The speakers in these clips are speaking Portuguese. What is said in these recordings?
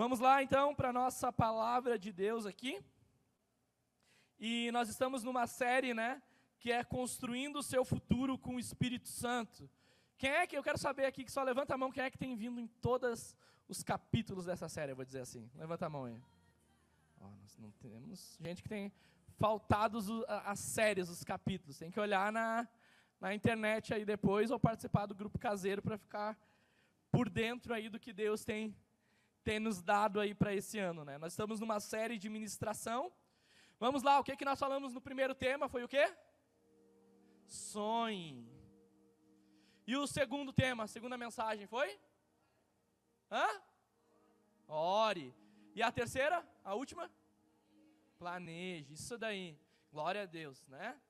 Vamos lá então para a nossa palavra de Deus aqui. E nós estamos numa série, né, que é construindo o seu futuro com o Espírito Santo. Quem é que eu quero saber aqui que só levanta a mão, quem é que tem vindo em todos os capítulos dessa série, eu vou dizer assim. Levanta a mão aí. Oh, nós não temos gente que tem faltado as séries, os capítulos. Tem que olhar na, na internet aí depois ou participar do grupo caseiro para ficar por dentro aí do que Deus tem tem nos dado aí para esse ano, né? Nós estamos numa série de ministração. Vamos lá, o que que nós falamos no primeiro tema foi o quê? Sonhe. E o segundo tema, a segunda mensagem foi? Hã? Ore. E a terceira, a última? Planeje. Isso daí. Glória a Deus, né?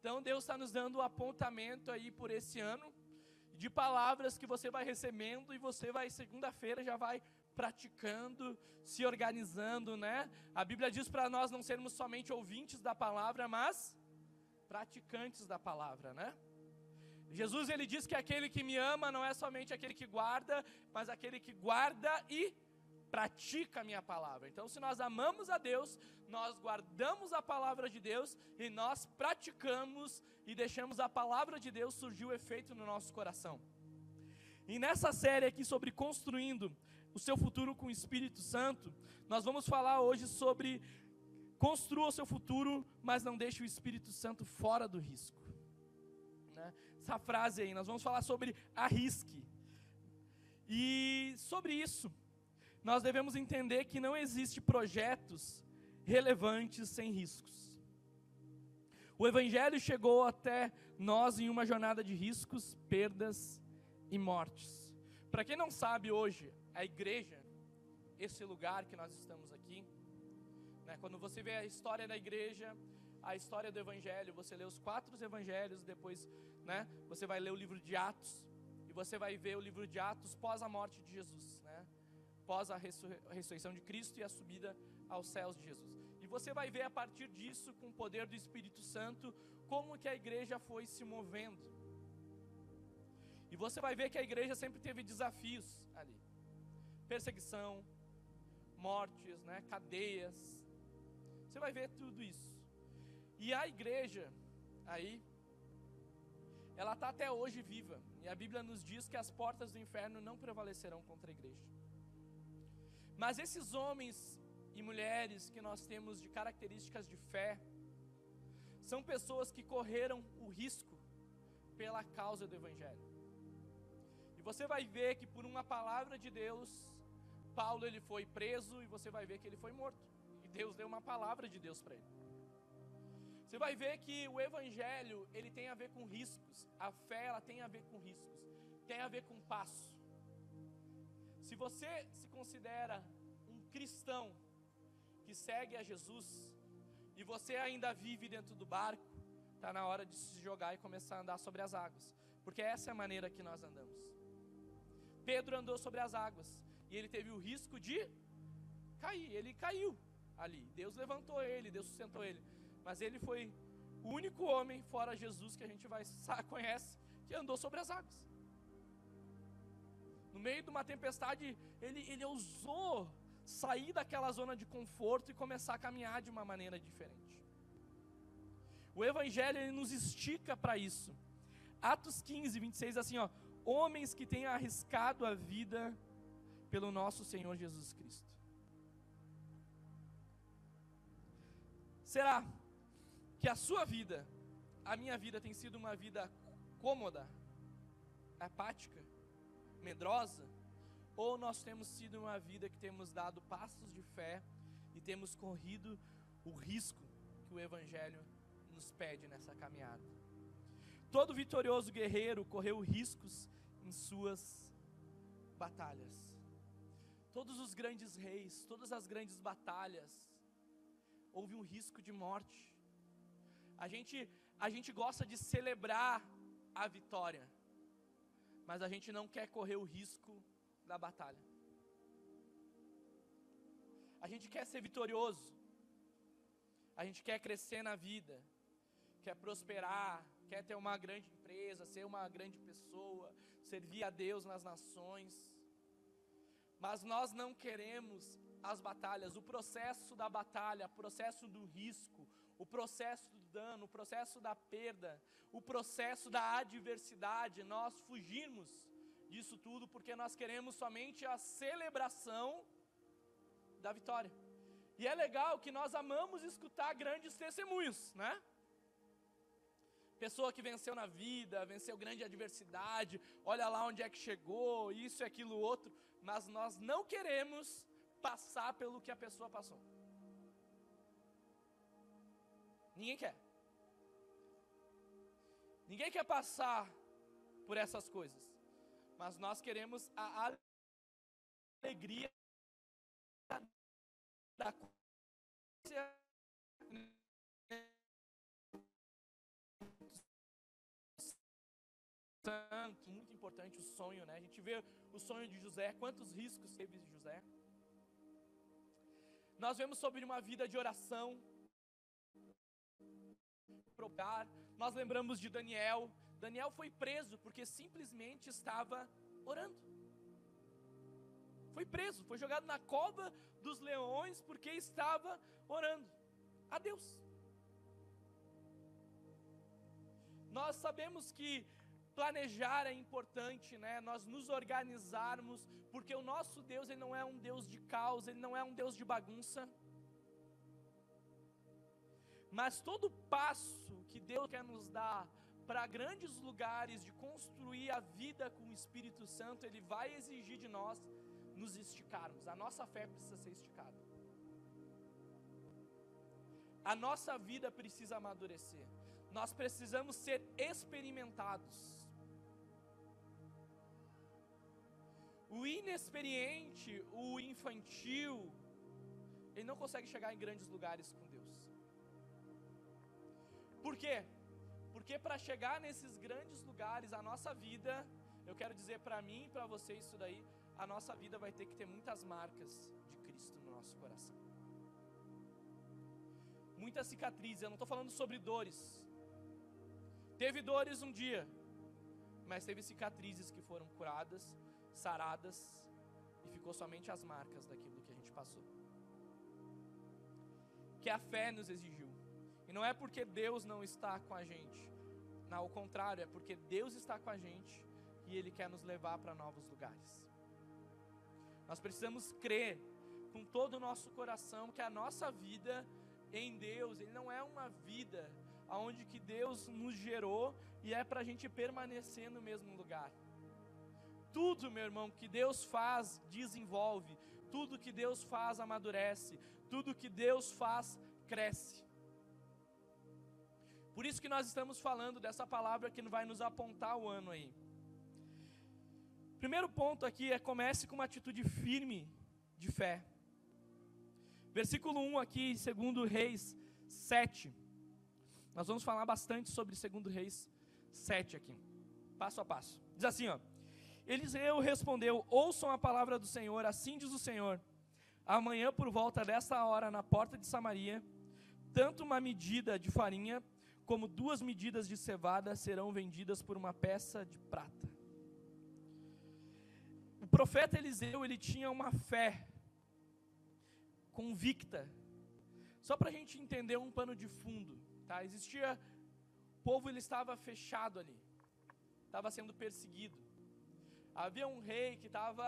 Então Deus está nos dando o um apontamento aí por esse ano de palavras que você vai recebendo e você vai segunda-feira já vai praticando, se organizando, né? A Bíblia diz para nós não sermos somente ouvintes da palavra, mas praticantes da palavra, né? Jesus ele diz que aquele que me ama não é somente aquele que guarda, mas aquele que guarda e pratica a minha palavra. Então, se nós amamos a Deus, nós guardamos a palavra de Deus e nós praticamos e deixamos a palavra de Deus surgir o efeito no nosso coração. E nessa série aqui sobre construindo o seu futuro com o Espírito Santo, nós vamos falar hoje sobre construa o seu futuro, mas não deixe o Espírito Santo fora do risco. Né? Essa frase aí, nós vamos falar sobre arrisque. E sobre isso, nós devemos entender que não existe projetos relevantes sem riscos. O Evangelho chegou até nós em uma jornada de riscos, perdas e mortes. Para quem não sabe hoje, a igreja, esse lugar que nós estamos aqui. Né? Quando você vê a história da igreja, a história do evangelho, você lê os quatro evangelhos, depois né, você vai ler o livro de Atos, e você vai ver o livro de Atos pós a morte de Jesus, né? pós a, ressurreição de Cristo e a subida aos céus de Jesus. E você vai ver a partir disso, com o poder do Espírito Santo, como que a igreja foi se movendo. E você vai ver que a igreja sempre teve desafios ali perseguição, mortes, né, cadeias. Você vai ver tudo isso. E a igreja, aí, ela está até hoje viva. E a Bíblia nos diz que as portas do inferno não prevalecerão contra a igreja. Mas esses homens e mulheres que nós temos de características de fé, são pessoas que correram o risco pela causa do Evangelho. E você vai ver que por uma palavra de Deus, Paulo ele foi preso e você vai ver que ele foi morto. E Deus deu uma palavra de Deus para ele. Você vai ver que o evangelho, ele tem a ver com riscos. A fé, ela tem a ver com riscos. Tem a ver com passo. Se você se considera um cristão que segue a Jesus e você ainda vive dentro do barco, está na hora de se jogar e começar a andar sobre as águas. Porque essa é a maneira que nós andamos. Pedro andou sobre as águas e ele teve o risco de cair. Ele caiu ali. Deus levantou ele, Deus sustentou ele. Mas ele foi o único homem, fora Jesus, que a gente vai conhece, que andou sobre as águas. No meio de uma tempestade, ele, ele ousou sair daquela zona de conforto e começar a caminhar de uma maneira diferente. O Evangelho ele nos estica para isso. Atos 15, 26, assim, ó. Homens que têm arriscado a vida pelo nosso Senhor Jesus Cristo. Será que a sua vida, a minha vida, tem sido uma vida cômoda, apática, medrosa? Ou nós temos sido uma vida que temos dado passos de fé e temos corrido o risco que o Evangelho nos pede nessa caminhada? Todo vitorioso guerreiro correu riscos em suas batalhas. Todos os grandes reis, todas as grandes batalhas, houve um risco de morte. A gente, a gente gosta de celebrar a vitória, mas a gente não quer correr o risco da batalha. A gente quer ser vitorioso, a gente quer crescer na vida, quer prosperar, quer ter uma grande empresa, ser uma grande pessoa, servir a Deus nas nações. Mas nós não queremos as batalhas, o processo da batalha, o processo do risco, o processo do dano, o processo da perda, o processo da adversidade, nós fugirmos disso tudo porque nós queremos somente a celebração da vitória. E é legal que nós amamos escutar grandes testemunhos, né? Pessoa que venceu na vida, venceu grande adversidade, olha lá onde é que chegou, isso e aquilo outro, mas nós não queremos passar pelo que a pessoa passou. Ninguém quer. Ninguém quer passar por essas coisas. Mas nós queremos a alegria da muito importante o sonho, né? A gente vê o sonho de José, quantos riscos teve José. Nós vemos sobre uma vida de oração, provar. Nós lembramos de Daniel. Daniel foi preso porque simplesmente estava orando. Foi preso, foi jogado na cova dos leões porque estava orando a Deus. Nós sabemos que planejar é importante, né? Nós nos organizarmos, porque o nosso Deus ele não é um Deus de caos, ele não é um Deus de bagunça. Mas todo passo que Deus quer nos dar para grandes lugares de construir a vida com o Espírito Santo, ele vai exigir de nós nos esticarmos. A nossa fé precisa ser esticada. A nossa vida precisa amadurecer. Nós precisamos ser experimentados. O inexperiente, o infantil, ele não consegue chegar em grandes lugares com Deus. Por quê? Porque para chegar nesses grandes lugares, a nossa vida, eu quero dizer para mim e para você isso daí, a nossa vida vai ter que ter muitas marcas de Cristo no nosso coração. Muitas cicatrizes, eu não estou falando sobre dores. Teve dores um dia, mas teve cicatrizes que foram curadas, saradas, e ficou somente as marcas daquilo que a gente passou. Que a fé nos exigiu. E não é porque Deus não está com a gente. Não, ao contrário, é porque Deus está com a gente e Ele quer nos levar para novos lugares. Nós precisamos crer com todo o nosso coração que a nossa vida em Deus, ele não é uma vida aonde que Deus nos gerou e é para a gente permanecer no mesmo lugar. Tudo, meu irmão, que Deus faz, desenvolve. Tudo que Deus faz, amadurece. Tudo que Deus faz, cresce. Por isso que nós estamos falando dessa palavra que vai nos apontar o ano aí. Primeiro ponto aqui é comece com uma atitude firme de fé. Versículo 1 aqui, segundo Reis 7. Nós vamos falar bastante sobre segundo Reis 7 aqui. Passo a passo. Diz assim, ó: Eliseu respondeu: Ouçam a palavra do Senhor, assim diz o Senhor. Amanhã por volta desta hora na porta de Samaria, tanto uma medida de farinha como duas medidas de cevada serão vendidas por uma peça de prata profeta Eliseu, ele tinha uma fé convicta. Só para a gente entender um pano de fundo, tá? Existia, o povo ele estava fechado ali, estava sendo perseguido. Havia um rei que estava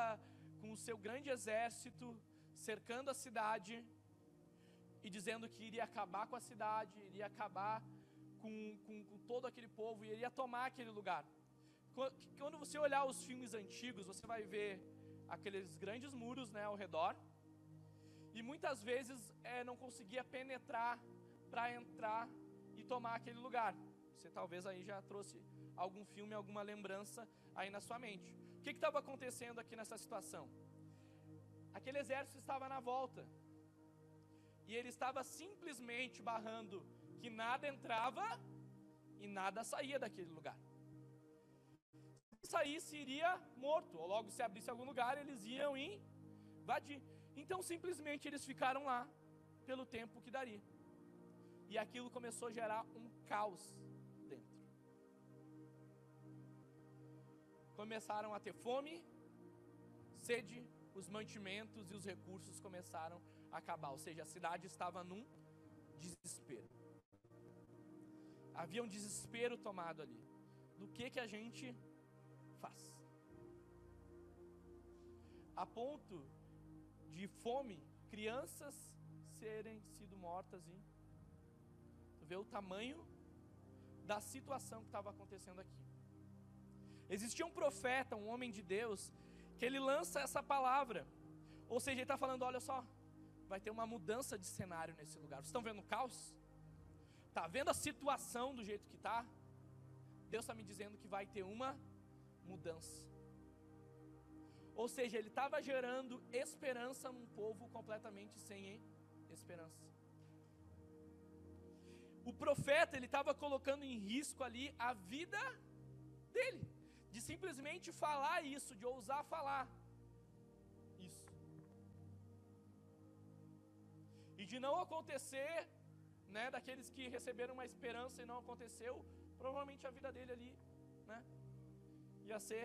com o seu grande exército cercando a cidade e dizendo que iria acabar com a cidade, iria acabar com, com, com todo aquele povo e iria tomar aquele lugar. Quando você olhar os filmes antigos, você vai ver aqueles grandes muros né, ao redor. E muitas vezes é, não conseguia penetrar para entrar e tomar aquele lugar. Você talvez aí já trouxe algum filme, alguma lembrança aí na sua mente. O que estava acontecendo aqui nessa situação? Aquele exército estava na volta. E ele estava simplesmente barrando que nada entrava e nada saía daquele lugar saísse, iria morto. Ou logo, se abrisse algum lugar, eles iam invadir. Então, simplesmente, eles ficaram lá pelo tempo que daria. E aquilo começou a gerar um caos Começaram a ter fome, sede os mantimentos e os recursos começaram a acabar, ou seja, a cidade estava num desespero. Havia um desespero tomado ali. Do que que a gente faz? A ponto de fome, crianças serem sido mortas e vê o tamanho da situação que estava acontecendo aqui. Existia um profeta, um homem de Deus, que ele lança essa palavra. Ou seja, ele está falando: olha só, vai ter uma mudança de cenário nesse lugar. Vocês estão vendo o caos? Está vendo a situação do jeito que está? Deus está me dizendo que vai ter uma mudança. Ou seja, ele estava gerando esperança num povo completamente sem esperança. O profeta, ele estava colocando em risco ali a vida dele de simplesmente falar isso, de ousar falar isso. E de não acontecer, né, daqueles que receberam uma esperança e não aconteceu, provavelmente a vida dele ali, né, ia ser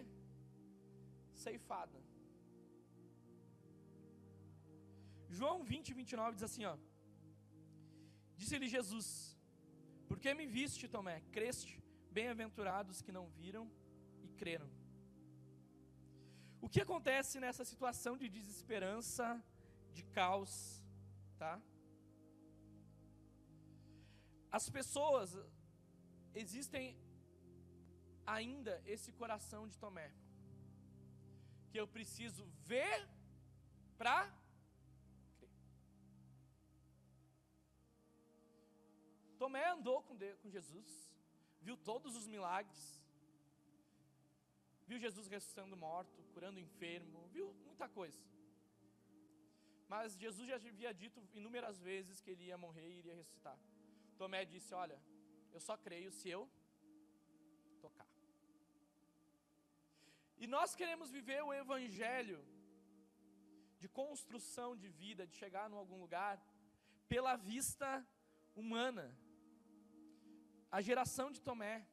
ceifada. João 20, 29 diz assim, ó. Disse-lhe Jesus: Por que me viste, Tomé? Creste? Bem-aventurados que não viram creram. O que acontece nessa situação de desesperança, de caos, tá? As pessoas existem ainda esse coração de Tomé, que eu preciso ver para crer. Tomé andou com, Jesus, viu todos os milagres, viu Jesus ressuscitando morto, curando enfermo, viu muita coisa. Mas Jesus já havia dito inúmeras vezes que ele ia morrer e iria ressuscitar. Tomé disse: Olha, eu só creio se eu tocar. E nós queremos viver o evangelho de construção de vida, de chegar em algum lugar, pela vista humana. A geração de Tomé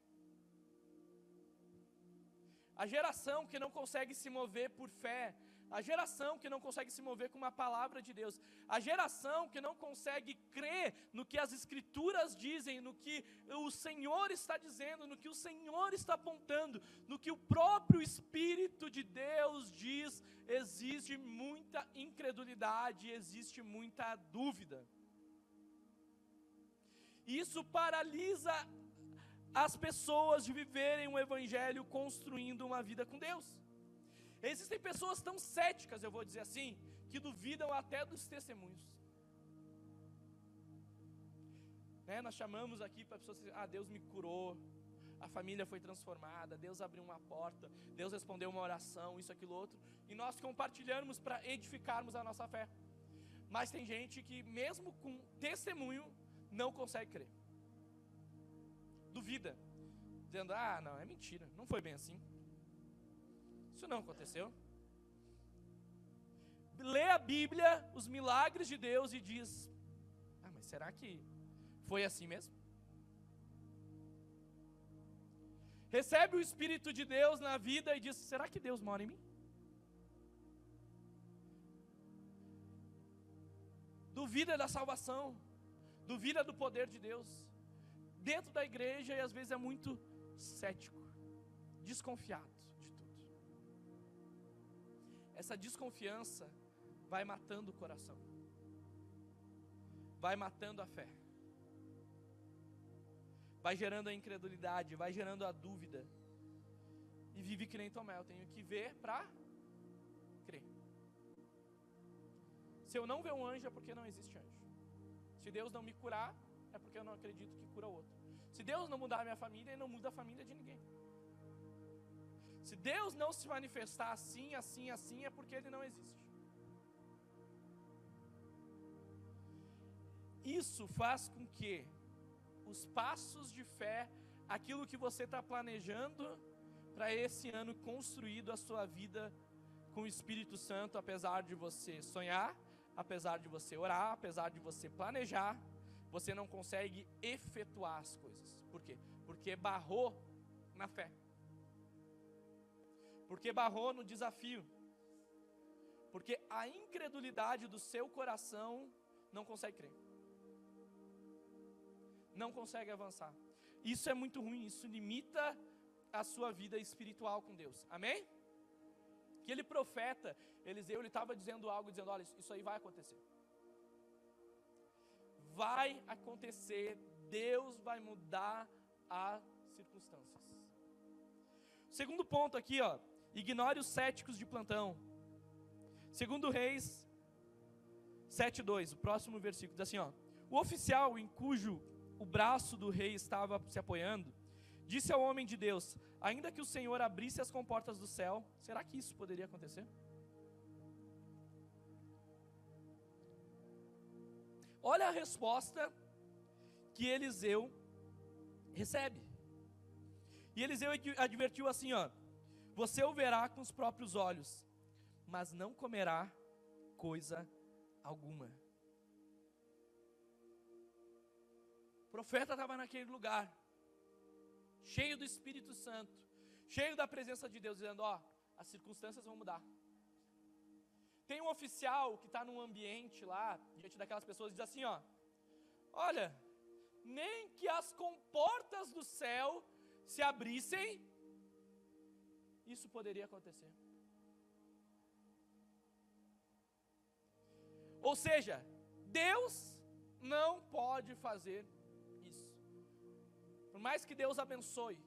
a geração que não consegue se mover por fé, a geração que não consegue se mover com uma palavra de Deus, a geração que não consegue crer no que as Escrituras dizem, no que o Senhor está dizendo, no que o Senhor está apontando, no que o próprio Espírito de Deus diz, existe muita incredulidade, existe muita dúvida. Isso paralisa as pessoas de viverem um evangelho construindo uma vida com Deus. Existem pessoas tão céticas, eu vou dizer assim, que duvidam até dos testemunhos. Né, nós chamamos aqui para pessoas dizer, ah, Deus me curou, a família foi transformada, Deus abriu uma porta, Deus respondeu uma oração, isso, aquilo, outro, e nós compartilhamos para edificarmos a nossa fé. Mas tem gente que, mesmo com testemunho, não consegue crer duvida, dizendo: ah, não, é mentira, não foi bem assim. Isso não aconteceu. Lê a Bíblia, os milagres de Deus e diz: ah, mas será que foi assim mesmo? Recebe o Espírito de Deus na vida e diz: será que Deus mora em mim? Duvida da salvação, duvida do poder de Deus dentro da igreja e às vezes é muito cético, desconfiado de tudo. Essa desconfiança vai matando o coração, vai matando a fé, vai gerando a incredulidade, vai gerando a dúvida. E vive que nem Tomé, eu tenho que ver para crer. Se eu não ver um anjo é porque não existe anjo. Se Deus não me curar, é porque eu não acredito que cura outro. Se Deus não mudar a minha família, Ele não muda a família de ninguém. Se Deus não se manifestar assim, assim, assim, é porque Ele não existe. Isso faz com que os passos de fé, aquilo que você está planejando para esse ano construído a sua vida com o Espírito Santo, apesar de você sonhar, apesar de você orar, apesar de você planejar, você não consegue efetuar as coisas. Por quê? Porque barrou na fé. Porque barrou no desafio. Porque a incredulidade do seu coração não consegue crer. Não consegue avançar. Isso é muito ruim, isso limita a sua vida espiritual com Deus. Amém? Aquele profeta, Eliseu, ele estava dizendo algo, dizendo: olha, isso aí vai acontecer. Vai acontecer, Deus vai mudar as circunstâncias. Segundo ponto aqui, ó, ignore os céticos de plantão. Segundo Reis 7:2, o próximo versículo diz assim, ó: O oficial em cujo o braço do rei estava se apoiando, disse ao homem de Deus: Ainda que o Senhor abrisse as comportas do céu, será que isso poderia acontecer? Olha a resposta que Eliseu recebe. E Eliseu advertiu assim, ó: Você o verá com os próprios olhos, mas não comerá coisa alguma. O profeta estava naquele lugar, cheio do Espírito Santo, cheio da presença de Deus, dizendo: Ó, as circunstâncias vão mudar. Tem um oficial que está num ambiente lá, diante daquelas pessoas, diz assim: Ó, olha, nem que as comportas do céu se abrissem, isso poderia acontecer. Ou seja, Deus não pode fazer isso. Por mais que Deus abençoe,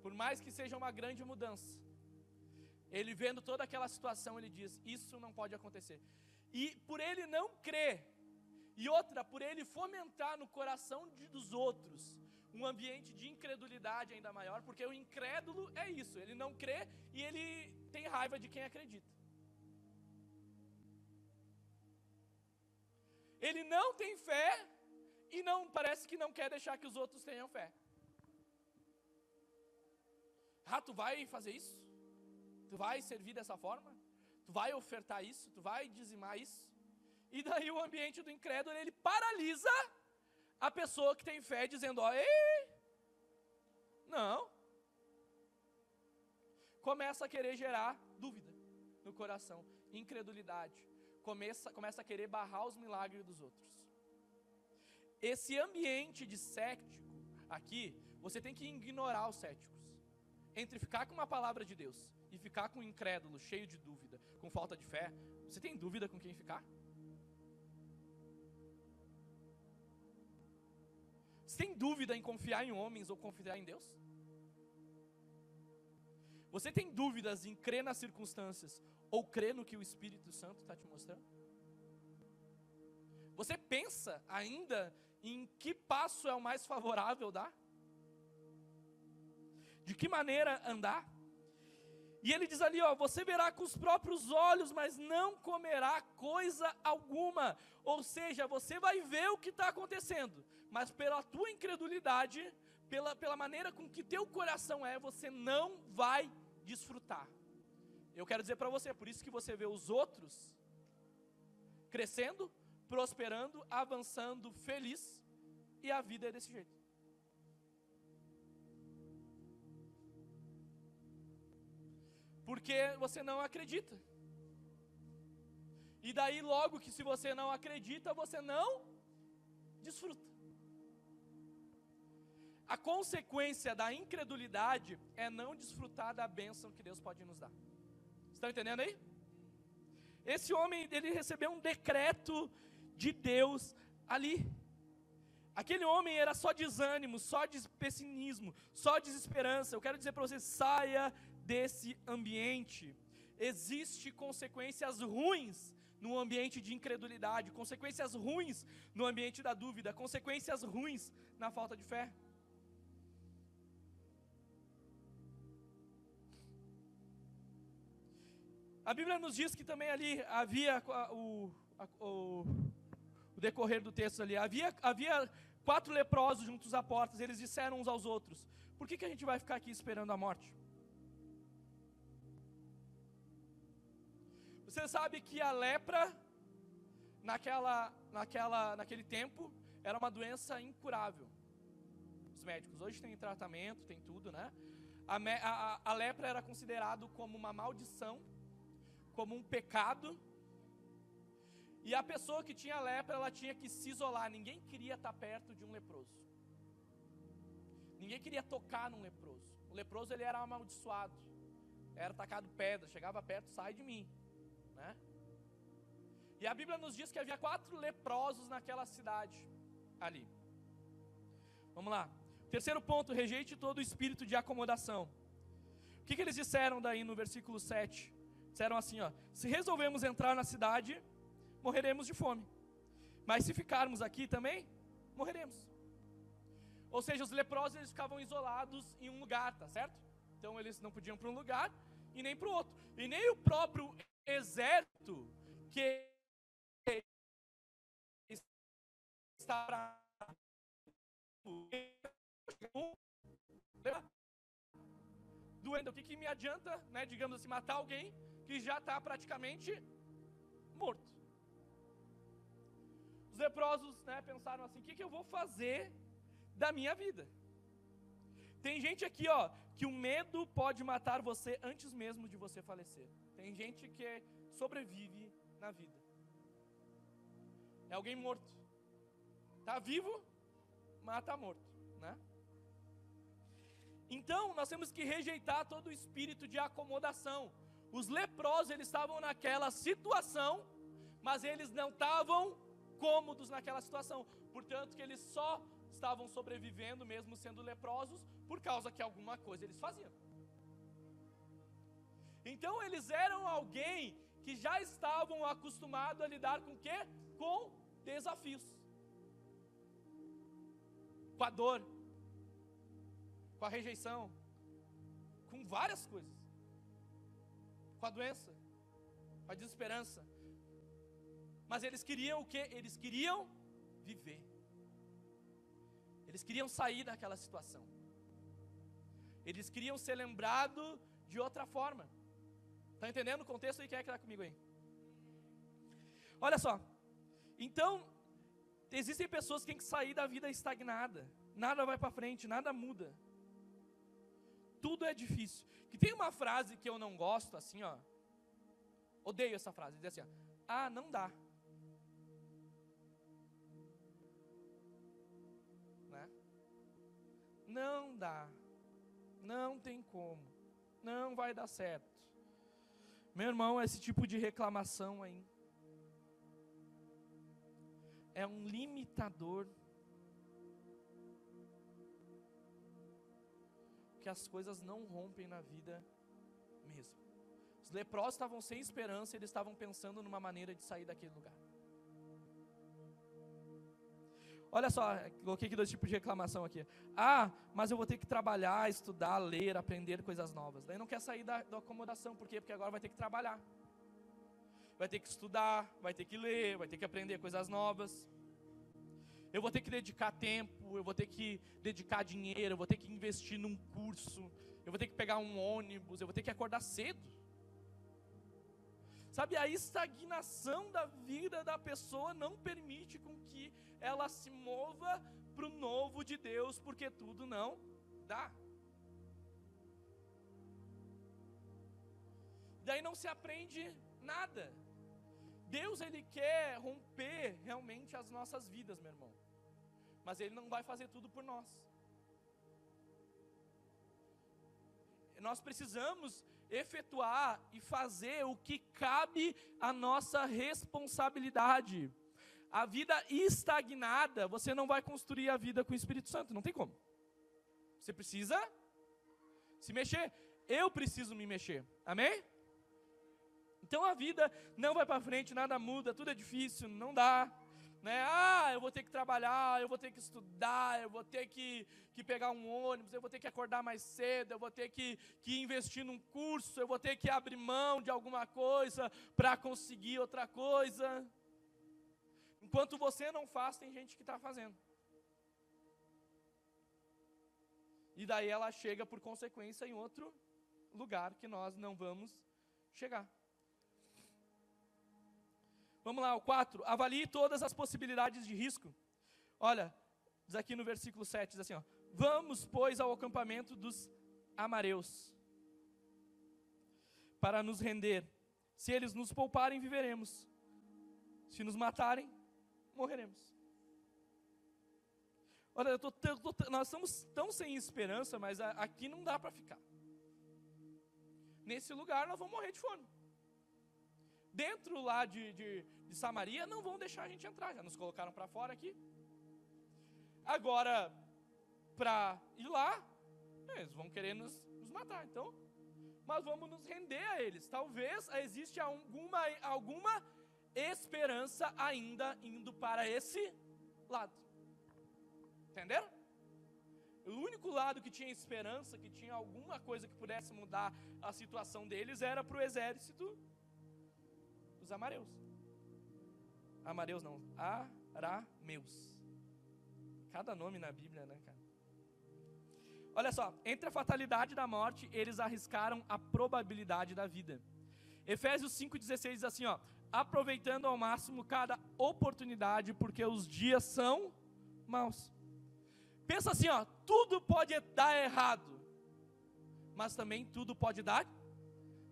por mais que seja uma grande mudança, ele vendo toda aquela situação, ele diz: Isso não pode acontecer. E por ele não crer, e outra, por ele fomentar no coração de, dos outros um ambiente de incredulidade ainda maior, porque o incrédulo é isso, ele não crê e ele tem raiva de quem acredita. Ele não tem fé e não parece que não quer deixar que os outros tenham fé. Tu vai fazer isso? Tu vai servir dessa forma? Tu vai ofertar isso? Tu vai dizimar isso? E daí o ambiente do incrédulo, ele paralisa a pessoa que tem fé, dizendo, ó, ei, não. Começa a querer gerar dúvida no coração, incredulidade começa, começa a querer barrar os milagres dos outros. Esse ambiente de cético aqui, você tem que ignorar os céticos. Entre ficar com uma palavra de Deus e ficar com incrédulo, cheio de dúvida, com falta de fé, você tem dúvida com quem ficar? Você tem dúvida em confiar em homens ou confiar em Deus? Você tem dúvidas em crer nas circunstâncias ou crê no que o Espírito Santo está te mostrando? Você pensa ainda em que passo é o mais favorável dar? De que maneira andar? E ele diz ali, ó, você verá com os próprios olhos, mas não comerá coisa alguma. Ou seja, você vai ver o que está acontecendo, mas pela tua incredulidade, pela, pela maneira com que teu coração é, você não vai desfrutar. Eu quero dizer para você, por isso que você vê os outros crescendo, prosperando, avançando, feliz, e a vida é desse jeito. Porque você não acredita. E daí, logo que se você não acredita, você não desfruta. A consequência da incredulidade é não desfrutar da bênção que Deus pode nos dar. Estão entendendo aí? Esse homem, ele recebeu um decreto de Deus ali. Aquele homem era só desânimo, só pessimismo, só desesperança. Eu quero dizer para você, saia desse ambiente. Existem consequências ruins no ambiente de incredulidade, consequências ruins no ambiente da dúvida, consequências ruins na falta de fé. A Bíblia nos diz que também ali havia o, o, o decorrer do texto ali, havia, havia quatro leprosos juntos à porta, eles disseram uns aos outros: Por que, que a gente vai ficar aqui esperando a morte? Você sabe que a lepra, naquela, naquela, naquele tempo, era uma doença incurável. Os médicos hoje têm tratamento, tem tudo, né? A, a, a lepra era considerado como uma maldição como um pecado. E a pessoa que tinha lepra, ela tinha que se isolar. Ninguém queria estar perto de um leproso. Ninguém queria tocar num leproso. O leproso ele era amaldiçoado. Era atacado pedra, chegava perto, sai de mim, né? E a Bíblia nos diz que havia quatro leprosos naquela cidade ali. Vamos lá. Terceiro ponto, rejeite todo espírito de acomodação. O que, que eles disseram daí no versículo 7? Disseram assim, ó: Se resolvemos entrar na cidade, morreremos de fome. Mas se ficarmos aqui também, morreremos. Ou seja, os leprosos eles ficavam isolados em um lugar, tá certo? Então eles não podiam para um lugar e nem para o outro. E nem o próprio exército que está para doendo. O que, que me adianta, né, digamos assim, matar alguém que já está praticamente morto? Os leprosos né, pensaram assim: o que, que eu vou fazer da minha vida? Tem gente aqui, ó, que o medo pode matar você antes mesmo de você falecer. Tem gente que sobrevive na vida. É alguém morto. Está vivo, está morto, né? Então, nós temos que rejeitar todo o espírito de acomodação. Os leprosos, eles estavam naquela situação, mas eles não estavam cômodos naquela situação. Portanto, que eles só estavam sobrevivendo mesmo sendo leprosos por causa que alguma coisa eles faziam. Então, eles eram alguém que já estavam acostumados a lidar com quê? Com desafios. Com a dor, com a rejeição, com várias coisas. Com a doença, com a desesperança. Mas eles queriam o que? Eles queriam viver. Eles queriam sair daquela situação. Eles queriam ser lembrados de outra forma. Está entendendo o contexto aí? Quem é que está comigo aí? Olha só. Então, existem pessoas que têm que sair da vida estagnada. Nada vai para frente, nada muda tudo é difícil. Que tem uma frase que eu não gosto, assim, ó. Odeio essa frase. Diz assim, ó, ah, não dá. Não dá. Não tem como. Não vai dar certo. Meu irmão, esse tipo de reclamação aí é um limitador que as coisas não rompem na vida mesmo. Os leprosos estavam sem esperança, eles estavam pensando numa maneira de sair daquele lugar. Olha só, coloquei aqui dois tipos de reclamação aqui. Ah, mas eu vou ter que trabalhar, estudar, ler, aprender coisas novas. Daí não quer sair da, da acomodação, por quê? Porque agora vai ter que trabalhar. Vai ter que estudar, vai ter que ler, vai ter que aprender coisas novas eu vou ter que dedicar tempo, eu vou ter que dedicar dinheiro, eu vou ter que investir num curso, eu vou ter que pegar um ônibus, eu vou ter que acordar cedo. Sabe, a estagnação da vida da pessoa não permite com que ela se mova para o novo de Deus, porque tudo não dá. Daí não se aprende nada. Deus ele quer romper realmente as nossas vidas, meu irmão mas Ele não vai fazer tudo por nós. Nós precisamos efetuar e fazer o que cabe à nossa responsabilidade. A vida estagnada, você não vai construir a vida com o Espírito Santo, não tem como. Você precisa se mexer. Eu preciso me mexer. Amém? Então a vida não vai para frente, nada muda, tudo é difícil, não dá né? Ah, eu vou ter que trabalhar, eu vou ter que estudar, eu vou ter que, que pegar um ônibus, eu vou ter que acordar mais cedo, eu vou ter que, que investir num curso, eu vou ter que abrir mão de alguma coisa para conseguir outra coisa. Enquanto você não faz, tem gente que está fazendo. E daí ela chega por consequência em outro lugar que nós não vamos chegar. Vamos lá, o 4. Avalie todas as possibilidades de risco. Olha, diz aqui no versículo 7, diz assim, ó, Vamos, pois, ao acampamento dos amareus, para nos render. Se eles nos pouparem, viveremos. Se nos matarem, morreremos. Olha, tô, tô, nós estamos tão sem esperança, mas a, aqui não dá para ficar. Nesse lugar nós vamos morrer de fome. Dentro lá de, de, de Samaria não vão deixar a gente entrar, já nos colocaram para fora aqui. Agora, para ir lá, eles vão querer nos, nos matar. Então, mas vamos nos render a eles. Talvez existe alguma, alguma esperança ainda indo para esse lado. Entenderam? O único lado que tinha esperança, que tinha alguma coisa que pudesse mudar a situação deles, era para o exército dos amareus. Amareus não, arameus. Cada nome na Bíblia, né, cara? Olha só, entre a fatalidade da morte, eles arriscaram a probabilidade da vida. Efésios 5,16 diz assim: ó, aproveitando ao máximo cada oportunidade, porque os dias são maus. Pensa assim, ó, tudo pode dar errado, mas também tudo pode dar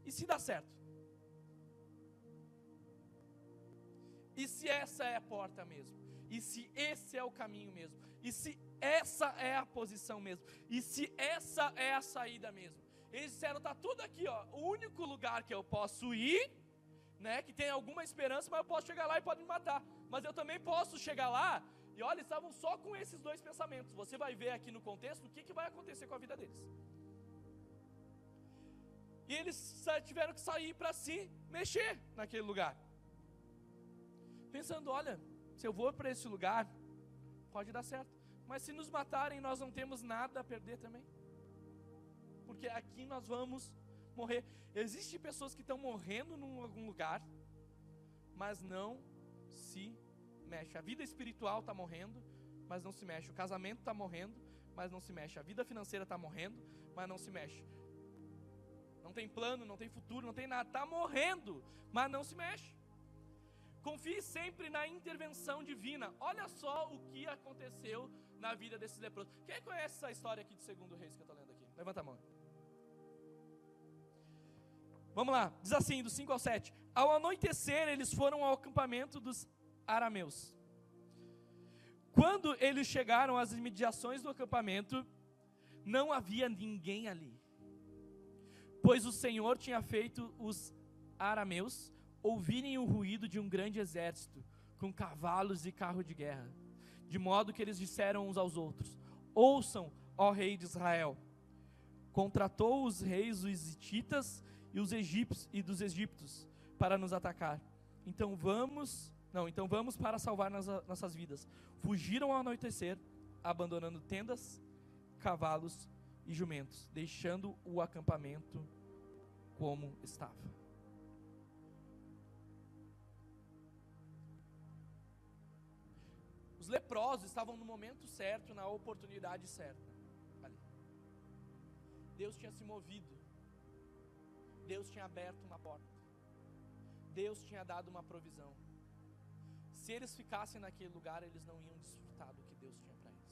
e se dá certo. E se essa é a porta mesmo? E se esse é o caminho mesmo? E se essa é a posição mesmo? E se essa é a saída mesmo? Eles disseram, tá tudo aqui, ó. O único lugar que eu posso ir, né, que tem alguma esperança, mas eu posso chegar lá e pode me matar. Mas eu também posso chegar lá e olha, estavam só com esses dois pensamentos. Você vai ver aqui no contexto o que, que vai acontecer com a vida deles. E eles tiveram que sair para se mexer naquele lugar. Pensando, olha, se eu vou para esse lugar, pode dar certo. Mas se nos matarem, nós não temos nada a perder também. Porque aqui nós vamos morrer. Existem pessoas que estão morrendo em algum lugar, mas não se mexe. A vida espiritual está morrendo, mas não se mexe. O casamento está morrendo, mas não se mexe. A vida financeira está morrendo, mas não se mexe. Não tem plano, não tem futuro, não tem nada. Está morrendo, mas não se mexe. Confie sempre na intervenção divina. Olha só o que aconteceu na vida desses leprosos. Quem conhece essa história aqui de segundo reis que eu estou lendo aqui? Levanta a mão. Vamos lá, diz assim, do 5 ao 7. Ao anoitecer, eles foram ao acampamento dos arameus. Quando eles chegaram às imediações do acampamento, não havia ninguém ali, pois o Senhor tinha feito os arameus ouvirem o ruído de um grande exército, com cavalos e carro de guerra, de modo que eles disseram uns aos outros: Ouçam, ó rei de Israel. Contratou os reis dos hititas e os egípcios e dos egípcios para nos atacar. Então vamos não, então vamos para salvar nossas vidas. Fugiram ao anoitecer, abandonando tendas, cavalos e jumentos, deixando o acampamento como estava. Os leprosos estavam no momento certo, na oportunidade certa. Ali. Deus tinha se movido. Deus tinha aberto uma porta. Deus tinha dado uma provisão se eles ficassem naquele lugar, eles não iam desfrutar do que Deus tinha para eles.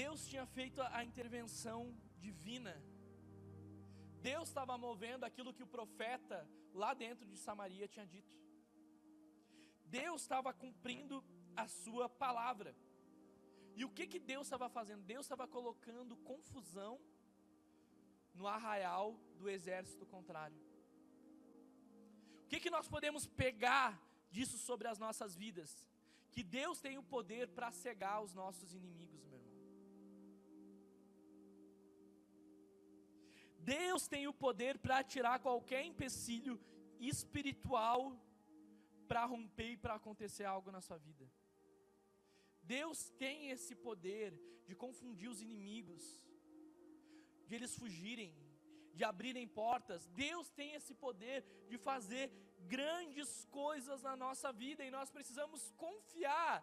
Deus tinha feito a intervenção divina. Deus estava movendo aquilo que o profeta lá dentro de Samaria tinha dito. Deus estava cumprindo a sua palavra. E o que que Deus estava fazendo? Deus estava colocando confusão no arraial do exército contrário que, que nós podemos pegar disso sobre as nossas vidas? Que Deus tem o poder para cegar os nossos inimigos, meu irmão. Deus tem o poder para tirar qualquer empecilho espiritual para romper e para acontecer algo na sua vida. Deus tem esse poder de confundir os inimigos, de eles fugirem, de abrirem portas. Deus tem esse poder de fazer grandes coisas na nossa vida e nós precisamos confiar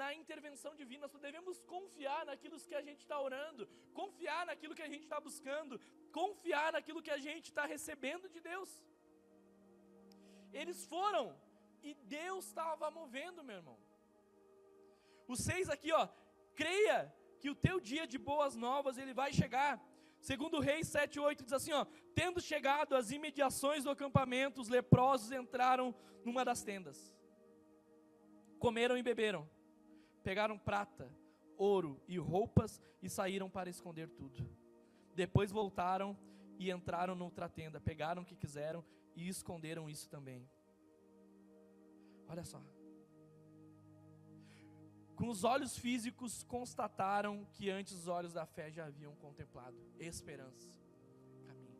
na intervenção divina, nós devemos confiar naquilo que a gente está orando, confiar naquilo que a gente está buscando, confiar naquilo que a gente está recebendo de Deus. Eles foram e Deus estava movendo, meu irmão. Os seis aqui, ó, creia que o teu dia de boas novas ele vai chegar. Segundo Reis 7, 8 diz assim, ó, tendo chegado às imediações do acampamento, os leprosos entraram numa das tendas. Comeram e beberam. Pegaram prata, ouro e roupas e saíram para esconder tudo. Depois voltaram e entraram noutra tenda, pegaram o que quiseram e esconderam isso também. Olha só. Com os olhos físicos constataram que antes os olhos da fé já haviam contemplado esperança, caminho.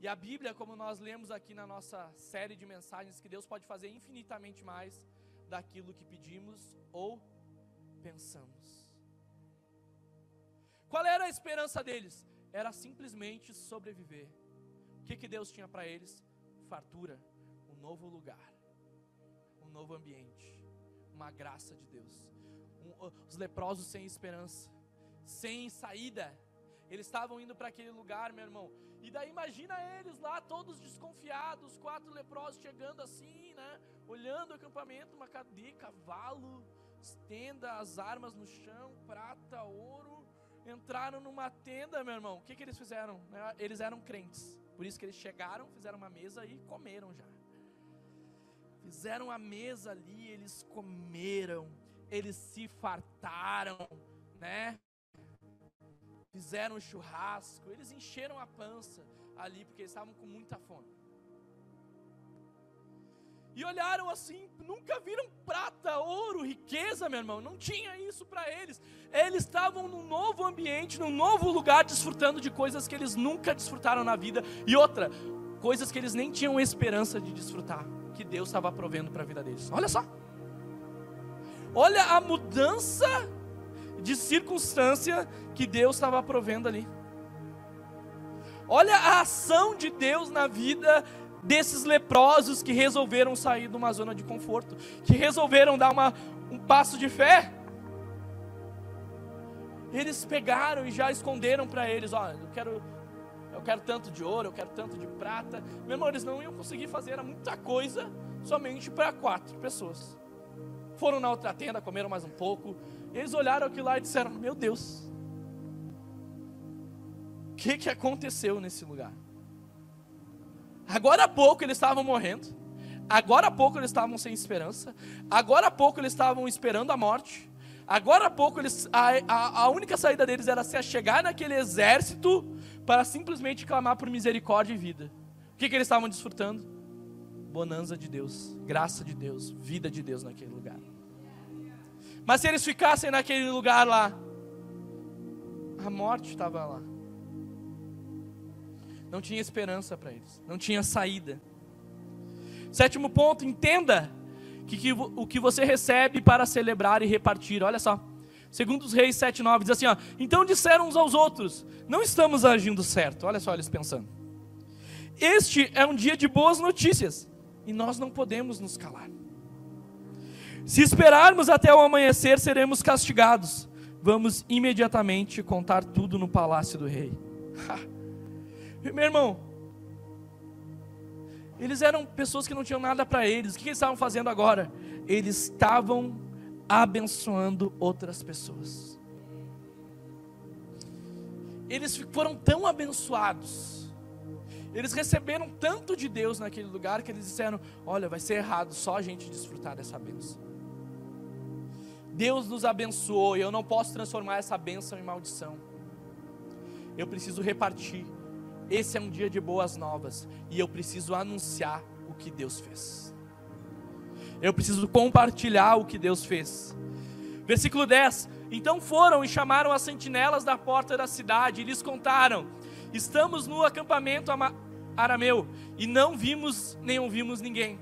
E a Bíblia, como nós lemos aqui na nossa série de mensagens, que Deus pode fazer infinitamente mais daquilo que pedimos ou pensamos. Qual era a esperança deles? Era simplesmente sobreviver. O que, que Deus tinha para eles? Fartura, um novo lugar, um novo ambiente uma graça de Deus. Um, os leprosos sem esperança, sem saída. Eles estavam indo para aquele lugar, meu irmão. E daí imagina eles lá, todos desconfiados, quatro leprosos chegando assim, né? Olhando o acampamento, uma cadeia, cavalo, tenda, as armas no chão, prata, ouro. Entraram numa tenda, meu irmão. O que, que eles fizeram? Eles eram crentes. Por isso que eles chegaram, fizeram uma mesa e comeram já. Fizeram a mesa ali, eles comeram, eles se fartaram, né? Fizeram um churrasco, eles encheram a pança ali, porque eles estavam com muita fome. E olharam assim, nunca viram prata, ouro, riqueza, meu irmão. Não tinha isso para eles. Eles estavam num novo ambiente, num novo lugar, desfrutando de coisas que eles nunca desfrutaram na vida. E outra, coisas que eles nem tinham esperança de desfrutar que Deus estava provendo para a vida deles. Olha só. Olha a mudança de circunstância que Deus estava provendo ali. Olha a ação de Deus na vida desses leprosos que resolveram sair de uma zona de conforto, que resolveram dar uma, um passo de fé. Eles pegaram e já esconderam para eles: ó, eu quero eu quero tanto de ouro, eu quero tanto de prata. Meu irmão, eles não iam conseguir fazer muita coisa somente para quatro pessoas. Foram na outra tenda, comeram mais um pouco. Eles olharam aquilo lá e disseram: Meu Deus, o que, que aconteceu nesse lugar? Agora há pouco eles estavam morrendo. Agora há pouco eles estavam sem esperança. Agora há pouco eles estavam esperando a morte. Agora há pouco eles, a, a, a única saída deles era se achegar naquele exército para simplesmente clamar por misericórdia e vida. O que, que eles estavam desfrutando? Bonança de Deus, graça de Deus, vida de Deus naquele lugar. Mas se eles ficassem naquele lugar lá, a morte estava lá. Não tinha esperança para eles, não tinha saída. Sétimo ponto, entenda que, que, o que você recebe para celebrar e repartir. Olha só. Segundo os reis 7,9 diz assim: ó, Então disseram uns aos outros: Não estamos agindo certo. Olha só eles pensando. Este é um dia de boas notícias e nós não podemos nos calar. Se esperarmos até o amanhecer, seremos castigados. Vamos imediatamente contar tudo no palácio do rei. Meu irmão, eles eram pessoas que não tinham nada para eles. O que eles estavam fazendo agora? Eles estavam abençoando outras pessoas. Eles foram tão abençoados. Eles receberam tanto de Deus naquele lugar que eles disseram: Olha, vai ser errado só a gente desfrutar dessa bênção. Deus nos abençoou e eu não posso transformar essa bênção em maldição. Eu preciso repartir esse é um dia de boas novas e eu preciso anunciar o que Deus fez. Eu preciso compartilhar o que Deus fez. Versículo 10: Então foram e chamaram as sentinelas da porta da cidade e lhes contaram: Estamos no acampamento arameu e não vimos nem ouvimos ninguém.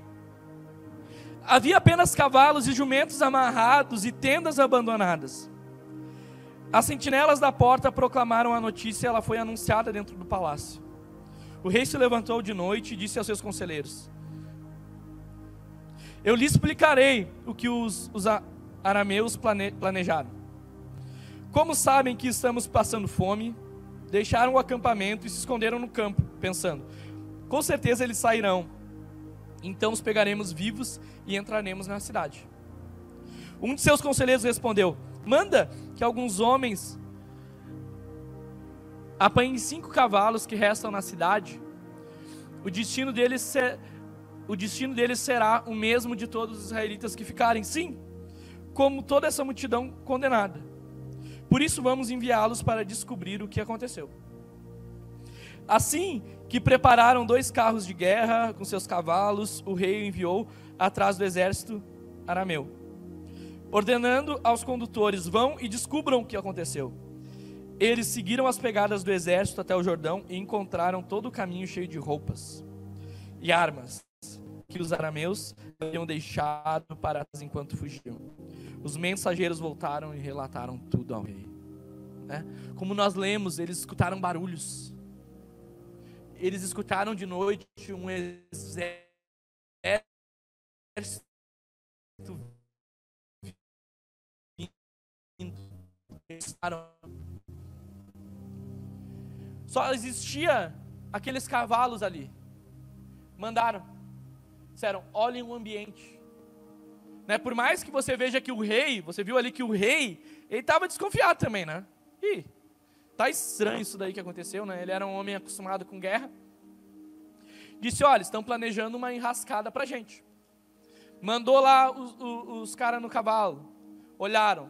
Havia apenas cavalos e jumentos amarrados e tendas abandonadas. As sentinelas da porta proclamaram a notícia ela foi anunciada dentro do palácio. O rei se levantou de noite e disse aos seus conselheiros: Eu lhe explicarei o que os, os arameus plane, planejaram. Como sabem que estamos passando fome, deixaram o acampamento e se esconderam no campo, pensando: Com certeza eles sairão. Então os pegaremos vivos e entraremos na cidade. Um de seus conselheiros respondeu: Manda que alguns homens Apanhem cinco cavalos que restam na cidade. O destino deles, ser, o destino deles será o mesmo de todos os israelitas que ficarem, sim, como toda essa multidão condenada. Por isso vamos enviá-los para descobrir o que aconteceu. Assim que prepararam dois carros de guerra com seus cavalos, o rei enviou atrás do exército arameu, ordenando aos condutores: vão e descubram o que aconteceu. Eles seguiram as pegadas do exército até o Jordão e encontraram todo o caminho cheio de roupas e armas que os arameus haviam deixado para enquanto fugiam. Os mensageiros voltaram e relataram tudo ao rei. Né? Como nós lemos, eles escutaram barulhos. Eles escutaram de noite um exército. Só existia aqueles cavalos ali. Mandaram. Disseram: olhem o ambiente. Né? Por mais que você veja que o rei, você viu ali que o rei, ele estava desconfiado também, né? Ih, tá estranho isso daí que aconteceu, né? Ele era um homem acostumado com guerra. Disse: olha, estão planejando uma enrascada para gente. Mandou lá os, os, os caras no cavalo. Olharam.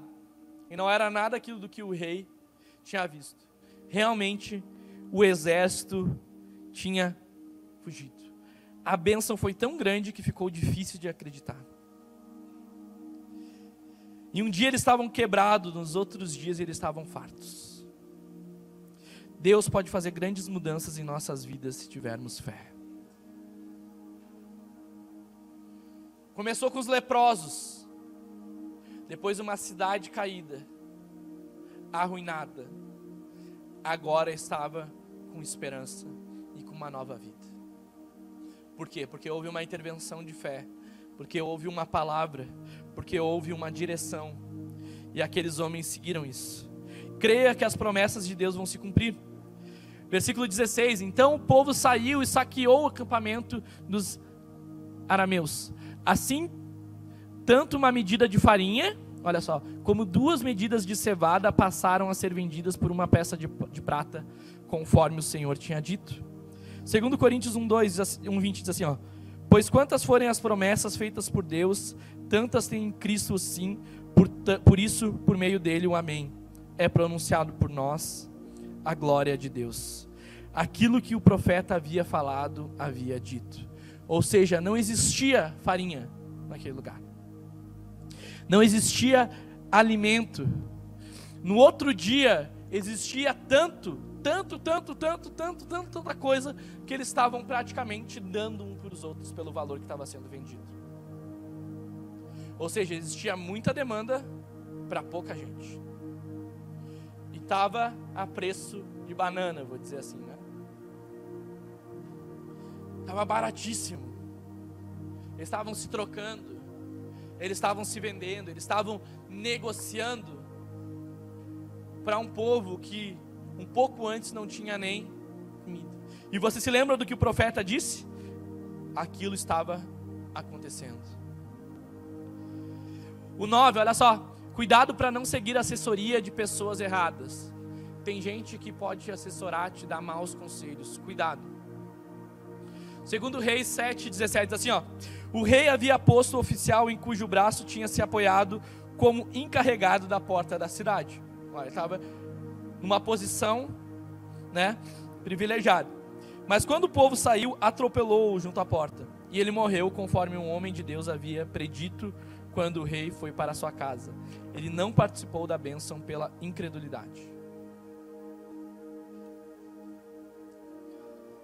E não era nada aquilo do que o rei tinha visto. Realmente o exército tinha fugido. A bênção foi tão grande que ficou difícil de acreditar. E um dia eles estavam quebrados, nos outros dias eles estavam fartos. Deus pode fazer grandes mudanças em nossas vidas se tivermos fé. Começou com os leprosos, depois uma cidade caída, arruinada, agora estava com esperança e com uma nova vida. Por quê? Porque houve uma intervenção de fé, porque houve uma palavra, porque houve uma direção, e aqueles homens seguiram isso. Creia que as promessas de Deus vão se cumprir. Versículo 16: Então o povo saiu e saqueou o acampamento dos arameus. Assim, tanto uma medida de farinha, olha só, como duas medidas de cevada passaram a ser vendidas por uma peça de, de prata conforme o Senhor tinha dito. Segundo Coríntios 1, 2, 1, 20 diz assim, ó, Pois quantas forem as promessas feitas por Deus, tantas tem em Cristo sim, por, por isso, por meio dele, o Amém. É pronunciado por nós a glória de Deus. Aquilo que o profeta havia falado, havia dito. Ou seja, não existia farinha naquele lugar. Não existia alimento. No outro dia, existia tanto tanto, tanto, tanto, tanto, tanto, tanta coisa que eles estavam praticamente dando um para os outros pelo valor que estava sendo vendido. Ou seja, existia muita demanda para pouca gente. E estava a preço de banana, vou dizer assim, né? Estava baratíssimo. Eles estavam se trocando, eles estavam se vendendo, eles estavam negociando para um povo que um pouco antes não tinha nem comida. E você se lembra do que o profeta disse? Aquilo estava acontecendo. O 9, olha só. Cuidado para não seguir assessoria de pessoas erradas. Tem gente que pode te assessorar, te dar maus conselhos. Cuidado. Segundo Reis 7, 17, diz assim: ó, O rei havia posto o oficial em cujo braço tinha se apoiado como encarregado da porta da cidade. Olha, estava numa posição, né, privilegiada. Mas quando o povo saiu, atropelou-o junto à porta. E ele morreu conforme um homem de Deus havia predito quando o rei foi para sua casa. Ele não participou da bênção pela incredulidade.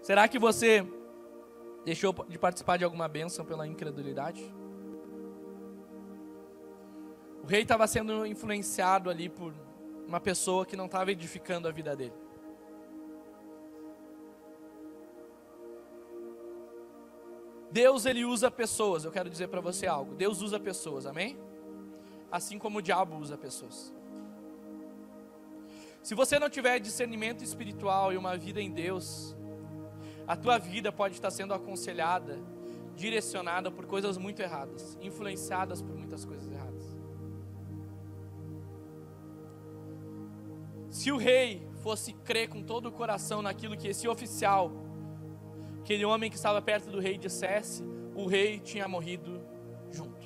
Será que você deixou de participar de alguma bênção pela incredulidade? O rei estava sendo influenciado ali por uma pessoa que não estava edificando a vida dele. Deus ele usa pessoas, eu quero dizer para você algo. Deus usa pessoas, amém? Assim como o diabo usa pessoas. Se você não tiver discernimento espiritual e uma vida em Deus, a tua vida pode estar sendo aconselhada, direcionada por coisas muito erradas, influenciadas por muitas coisas erradas. Se o rei fosse crer com todo o coração naquilo que esse oficial, aquele homem que estava perto do rei, dissesse, o rei tinha morrido junto.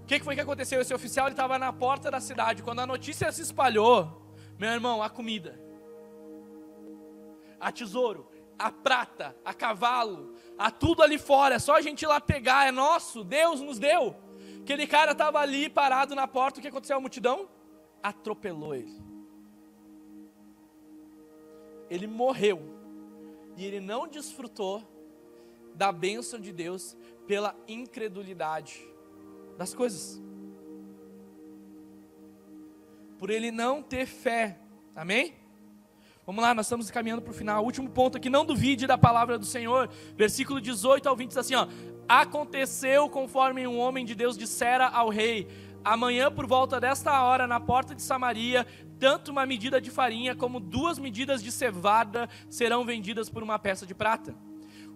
O que foi que aconteceu? Esse oficial estava na porta da cidade. Quando a notícia se espalhou, meu irmão, a comida, a tesouro, a prata, a cavalo, a tudo ali fora, é só a gente ir lá pegar, é nosso, Deus nos deu. Aquele cara estava ali parado na porta, o que aconteceu? A multidão atropelou ele. Ele morreu. E ele não desfrutou da bênção de Deus pela incredulidade das coisas. Por ele não ter fé. Amém? Vamos lá, nós estamos caminhando para o final. Último ponto aqui, não duvide da palavra do Senhor. Versículo 18 ao 20 diz assim: ó, Aconteceu conforme um homem de Deus dissera ao rei: Amanhã, por volta desta hora, na porta de Samaria, tanto uma medida de farinha como duas medidas de cevada serão vendidas por uma peça de prata.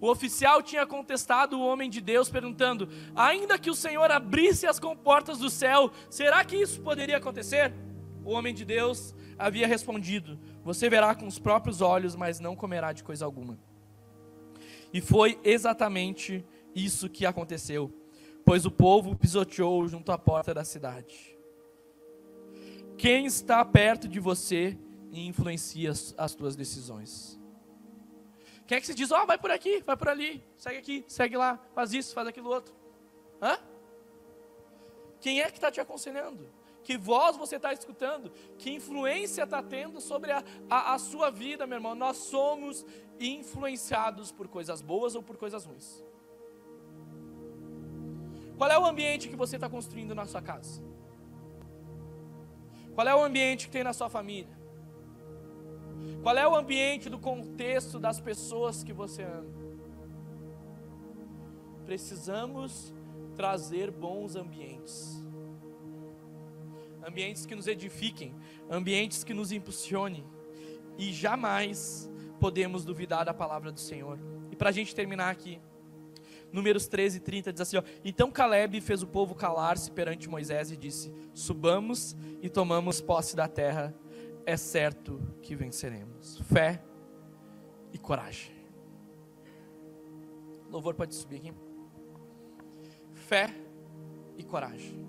O oficial tinha contestado o homem de Deus, perguntando: Ainda que o Senhor abrisse as comportas do céu, será que isso poderia acontecer? O homem de Deus havia respondido: Você verá com os próprios olhos, mas não comerá de coisa alguma. E foi exatamente isso que aconteceu pois o povo pisoteou junto à porta da cidade. Quem está perto de você e influencia as tuas decisões? Quem é que se diz, ó, oh, vai por aqui, vai por ali, segue aqui, segue lá, faz isso, faz aquilo outro? Hã? Quem é que está te aconselhando? Que voz você está escutando? Que influência está tendo sobre a, a, a sua vida, meu irmão? Nós somos influenciados por coisas boas ou por coisas ruins. Qual é o ambiente que você está construindo na sua casa? Qual é o ambiente que tem na sua família? Qual é o ambiente do contexto das pessoas que você ama? Precisamos trazer bons ambientes. Ambientes que nos edifiquem, ambientes que nos impulsionem. E jamais podemos duvidar da palavra do Senhor. E para a gente terminar aqui. Números 13, 30 diz assim: ó, Então Caleb fez o povo calar-se perante Moisés e disse: Subamos e tomamos posse da terra, é certo que venceremos. Fé e coragem. Louvor pode subir aqui. Fé e coragem.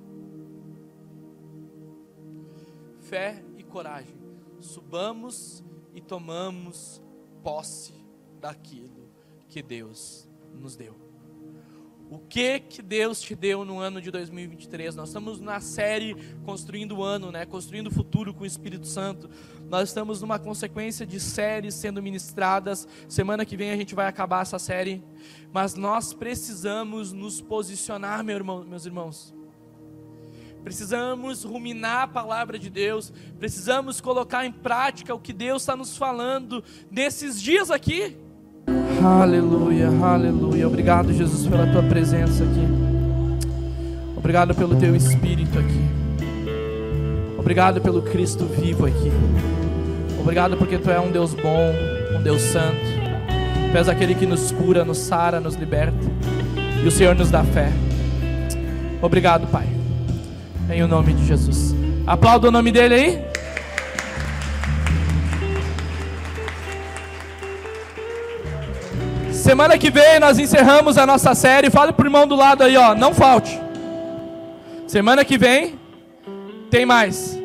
Fé e coragem. Subamos e tomamos posse daquilo que Deus nos deu. O que que Deus te deu no ano de 2023? Nós estamos na série Construindo o Ano, né? Construindo o Futuro com o Espírito Santo. Nós estamos numa consequência de séries sendo ministradas. Semana que vem a gente vai acabar essa série. Mas nós precisamos nos posicionar, meu irmão, meus irmãos. Precisamos ruminar a palavra de Deus. Precisamos colocar em prática o que Deus está nos falando nesses dias aqui. Aleluia, aleluia. Obrigado, Jesus, pela tua presença aqui. Obrigado pelo teu espírito aqui. Obrigado pelo Cristo vivo aqui. Obrigado porque tu é um Deus bom, um Deus santo. Tu és aquele que nos cura, nos sara, nos liberta. E o Senhor nos dá fé. Obrigado, Pai. Em o nome de Jesus. Aplauda o nome dele aí. Semana que vem nós encerramos a nossa série. Fale pro irmão do lado aí, ó, não falte. Semana que vem tem mais.